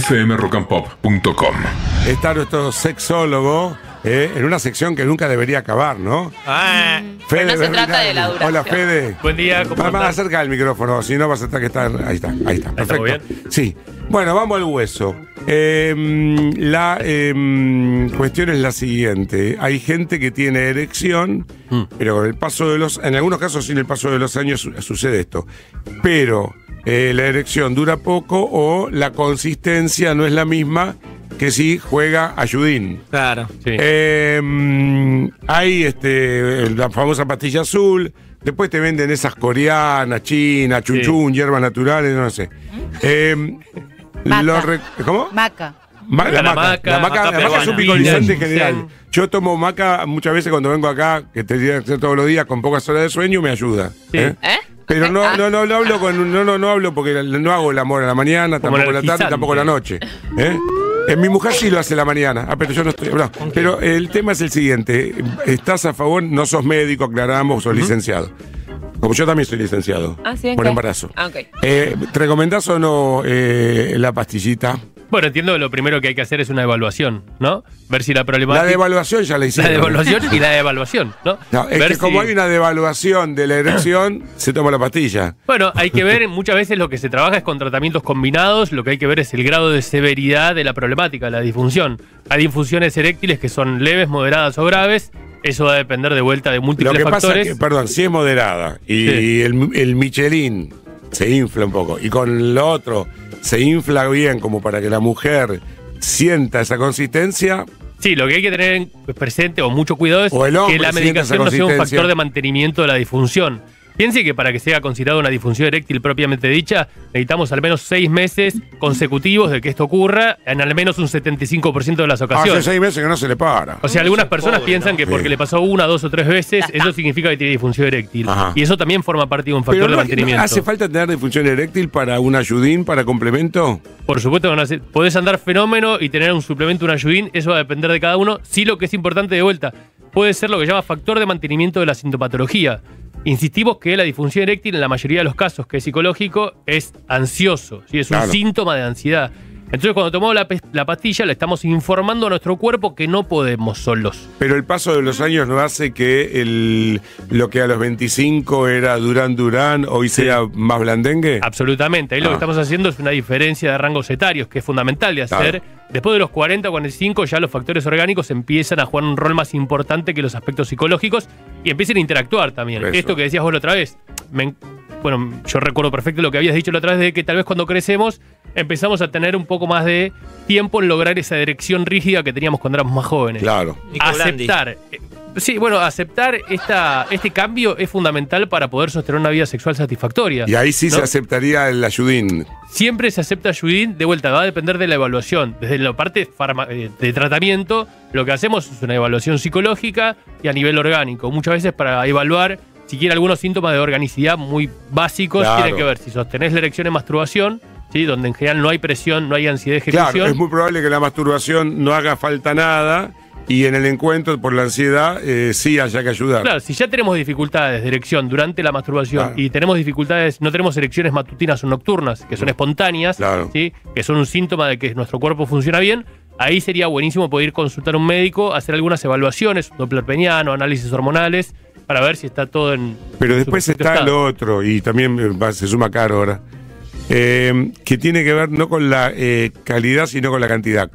fmrockandpop.com. Está nuestro sexólogo eh, en una sección que nunca debería acabar, ¿no? Ah, Pero no se trata de la duración. Hola, Fede. buen día, ¿cómo Más, andás? acerca del micrófono, si no vas a estar que estar. Ahí está, ahí está. ¿Estamos Perfecto. Sí. Bueno, vamos al hueso. Eh, la eh, cuestión es la siguiente. Hay gente que tiene erección, Mm. pero con el paso de los. En algunos casos, sin el paso de los años, su- sucede esto. Pero eh, la erección dura poco o la consistencia no es la misma que si juega ayudín. Claro. Sí. Eh, hay este, la famosa pastilla azul. Después te venden esas coreanas, chinas, chunchun, hierbas naturales, no sé. Eh, re- ¿Cómo? Maca. Ma- la, La maca. maca, La maca, maca la maca es un picolizante general. Yo tomo maca muchas veces cuando vengo acá, que te que hacer todos los días con pocas horas de sueño, me ayuda. Sí. ¿eh? ¿Eh? Pero no, no, no, no hablo con, no, no, no hablo porque no hago el amor a la mañana, Como tampoco a la tarde, energizante. tampoco a la noche. ¿eh? Eh, mi mujer sí lo hace a la mañana. Ah, pero yo no estoy. no. Pero el tema es el siguiente. ¿Estás a favor? No sos médico, aclaramos, sos licenciado. Como yo también soy licenciado. Ah, sí, ¿en por qué? embarazo. Ah, ok. Eh, ¿Te recomendás o no eh, la pastillita? Bueno, entiendo que lo primero que hay que hacer es una evaluación, ¿no? Ver si la problemática. La devaluación ya la La hicieron. devaluación y la evaluación, ¿no? No, es Ver que como si- hay una devaluación de la erección, se toma la pastilla. Bueno, hay que ver, muchas veces lo que se trabaja es con tratamientos combinados, lo que hay que ver es el grado de severidad de la problemática, la disfunción. Hay disfunciones eréctiles que son leves, moderadas o graves, eso va a depender de vuelta de Lo múltiples que pasa factores. es que, perdón, si es moderada y Sí. el, el Michelin se infla un poco. Y con lo otro se infla bien como para que la mujer sienta esa consistencia, Sí, lo que hay que tener en- presente o mucho cuidado es O el hombre que la medicación no sea un factor de mantenimiento de la disfunción. Piense que para que sea considerada una disfunción eréctil propiamente dicha, necesitamos al menos seis meses consecutivos de que esto ocurra en al menos un 75% de las hace ocasiones. seis meses que no se le para. O sea, algunas personas piensan que Sí. porque le pasó una, dos o tres veces, eso significa que tiene disfunción eréctil. Ajá. Y eso también forma parte de un factor Pero de no- mantenimiento. ¿hace falta tener disfunción eréctil para un ayudín, para complemento? Por supuesto que no hace- podés andar fenómeno y tener un suplemento, un ayudín, eso va a depender de cada uno. Sí, lo que es importante de vuelta, puede ser lo que llama factor de mantenimiento de la sintomatología. Insistimos que la disfunción eréctil, en la mayoría de los casos que es psicológico, es ansioso, ¿sí? es un Claro. síntoma de ansiedad. Entonces, cuando tomamos la, pastilla, le estamos informando a nuestro cuerpo que no podemos solos. Pero el paso de los años no hace que el, lo que a los 25 era Durán Durán hoy sea más blandengue. Absolutamente. Ahí lo Ah. que estamos haciendo es una diferencia de rangos etarios, que es fundamental de hacer. Después de los 40 o 45, ya los factores orgánicos empiezan a jugar un rol más importante que los aspectos psicológicos y empiezan a interactuar también. Eso. Esto que decías vos la otra vez. me bueno, yo recuerdo perfecto lo que habías dicho la otra vez de que tal vez cuando crecemos empezamos a tener un poco más de tiempo en lograr esa dirección rígida que teníamos cuando éramos más jóvenes Claro. Aceptar. eh, Sí, bueno, aceptar esta, este cambio es fundamental para poder sostener una vida sexual satisfactoria. Y ahí sí ¿no? se aceptaría el ayudín. Siempre se acepta ayudín, de vuelta, va a depender de la evaluación. Desde la parte eh, de tratamiento, lo que hacemos es una evaluación psicológica y a nivel orgánico. Muchas veces para evaluar siquiera algunos síntomas de organicidad muy básicos, Claro. tiene que ver si sostenés la erección en masturbación, ¿sí? donde en general no hay presión, no hay ansiedad de ejecución. Claro, es muy probable que la masturbación no haga falta nada y en el encuentro por la ansiedad eh, sí haya que ayudar. Claro, si ya tenemos dificultades de erección durante la masturbación Claro. y tenemos dificultades, no tenemos erecciones matutinas o nocturnas, que son espontáneas, Claro. ¿sí? que son un síntoma de que nuestro cuerpo funciona bien, ahí sería buenísimo poder consultar a un médico, hacer algunas evaluaciones, un doppler peniano, análisis hormonales, para ver si está todo en. Pero después está estado. lo otro, y también eh, va- se suma caro ahora, eh, que tiene que ver no con la eh, calidad, sino con la cantidad.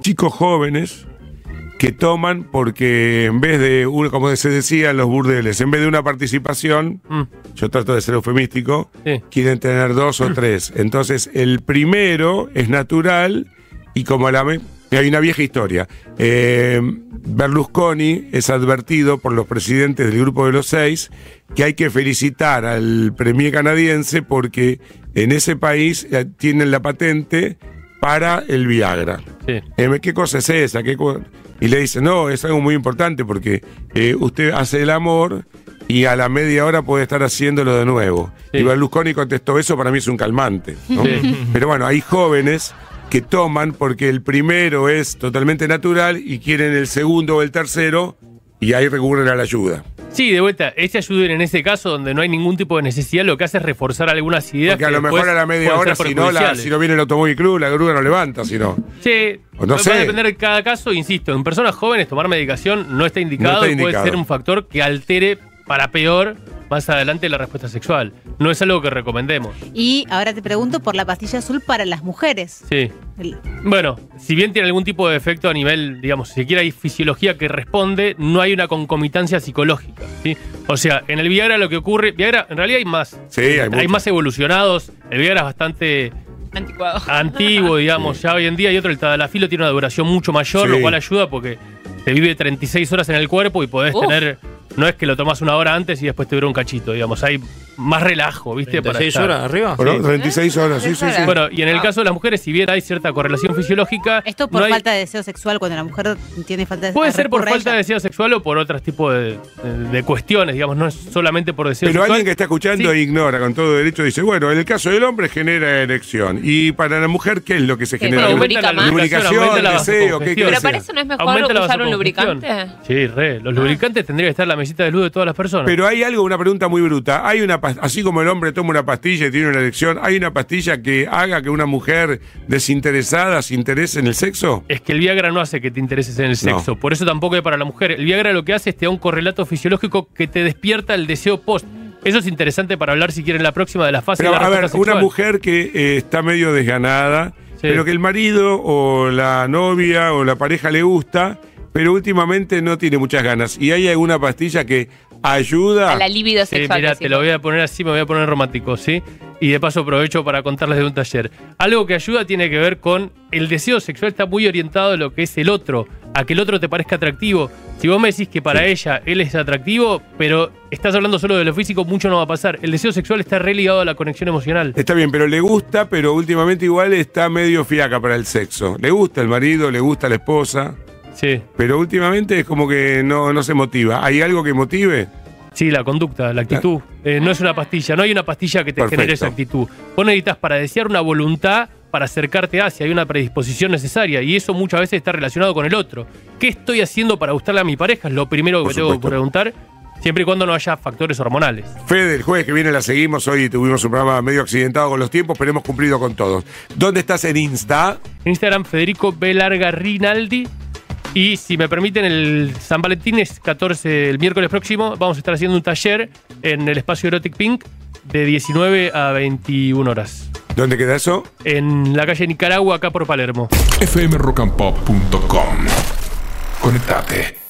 Chicos jóvenes que toman porque en vez de, uno, como se decía en los burdeles, en vez de una participación, Mm, yo trato de ser eufemístico, sí. quieren tener dos o tres. Entonces, el primero es natural y como la... hay una vieja historia. Eh, Berlusconi es advertido por los presidentes del Grupo de los Seis que hay que felicitar al premier canadiense porque en ese país eh, tienen la patente para el Viagra. sí. Eh, ¿Qué cosa es esa? ¿Qué co-? y le dice, no, es algo muy importante porque eh, usted hace el amor y a la media hora puede estar haciéndolo de nuevo. Sí. Y Berlusconi contestó, eso para mí es un calmante. ¿no? Sí. Pero bueno, hay jóvenes que toman porque el primero es totalmente natural y quieren el segundo o el tercero y ahí recurren a la ayuda. Sí, de vuelta, ese ayuden en ese caso donde no hay ningún tipo de necesidad, lo que hace es reforzar algunas ideas. Porque a que lo mejor a la media hora, si no, la- si no viene el automóvil club, la grúa no levanta, si no. Sí, O no va sé. a depender de cada caso, insisto, en personas jóvenes tomar medicación no está indicado No está y puede indicado. ser un factor que altere para peor más adelante la respuesta sexual. No es algo que recomendemos. Y ahora te pregunto por la pastilla azul para las mujeres. Sí. El- Bueno, si bien tiene algún tipo de efecto a nivel, digamos, si siquiera hay fisiología que responde, no hay una concomitancia psicológica. ¿sí? O sea, en el Viagra lo que ocurre, Viagra en realidad hay más. Sí, hay mucho. más evolucionados. El Viagra es bastante Anticuado. antiguo, digamos, ya hoy en día, y otro, el tadalafilo tiene una duración mucho mayor, Sí. lo cual ayuda porque te vive 36 horas en el cuerpo y podés Uf. tener. No es que lo tomás una hora antes y después te dura un cachito, digamos. Hay más relajo, ¿viste? Para 36 estar. horas arriba. Bueno, 36 horas, sí, sí, sí. Bueno, y en el caso de las mujeres, si bien hay cierta correlación fisiológica. Esto por no hay- falta de deseo sexual cuando la mujer tiene falta de Puede ser por falta de deseo sexual o por otros tipos de, de- de cuestiones, digamos, no es solamente por deseo Pero sexual. alguien que está escuchando Sí. e ignora con todo derecho dice, bueno, en el caso del hombre genera erección. Y para la mujer, ¿qué es lo que se genera? bueno, aumenta la lubricación, aumenta la deseo, ¿qué Pero para eso no es mejor Aumenta usar un lubricante. Sí, re. Los lubricantes tendría que estar en la mesita de luz de todas las personas. Pero hay algo, una pregunta muy bruta. Hay una así como el hombre toma una pastilla y tiene una erección, ¿hay una pastilla que haga que una mujer desinteresada se interese en el sexo? Es que el Viagra no hace que te intereses en el sexo. Por eso tampoco es para la mujer. El Viagra lo que hace es te da un correlato fisiológico que te despierta el deseo post. Eso es interesante para hablar si quieren la próxima de la fase Pero de la a ver, una mujer que eh, está medio desganada, Sí. pero que el marido o la novia o la pareja le gusta, pero últimamente no tiene muchas ganas. ¿Y hay alguna pastilla que ayuda? A la libido Sí, sexual. mira, te lo voy a poner así, me voy a poner romántico, ¿sí? Y de paso aprovecho para contarles de un taller. Algo que ayuda tiene que ver con el deseo sexual está muy orientado a lo que es el otro, a que el otro te parezca atractivo. Si vos me decís que para ella él es atractivo, pero estás hablando solo de lo físico, mucho no va a pasar. El deseo sexual está re ligado a la conexión emocional. Está bien, pero le gusta, pero últimamente igual está medio fiaca para el sexo. Le gusta el marido, le gusta la esposa, Sí, pero últimamente es como que no, no se motiva. ¿Hay algo que motive? sí, la conducta, la actitud. Eh, no es una pastilla, no hay una pastilla que te Perfecto. genere esa actitud. Vos necesitas para desear una voluntad para acercarte hacia, hay una predisposición necesaria y eso muchas veces está relacionado con el otro. ¿Qué estoy haciendo para gustarle a mi pareja? Es lo primero que tengo que preguntar, siempre y cuando no haya factores hormonales. Fede, el jueves que viene la seguimos. Hoy tuvimos un programa medio accidentado con los tiempos, pero hemos cumplido con todos. ¿Dónde estás en Insta? En Instagram, Federico B. Larga Rinaldi. Y si me permiten, el San Valentín es 14, el miércoles próximo. Vamos a estar haciendo un taller en el espacio Erotic Pink de 19 a 21 horas. ¿Dónde queda eso? En la calle Nicaragua, acá por Palermo. fmrockandpop.com. Conectate.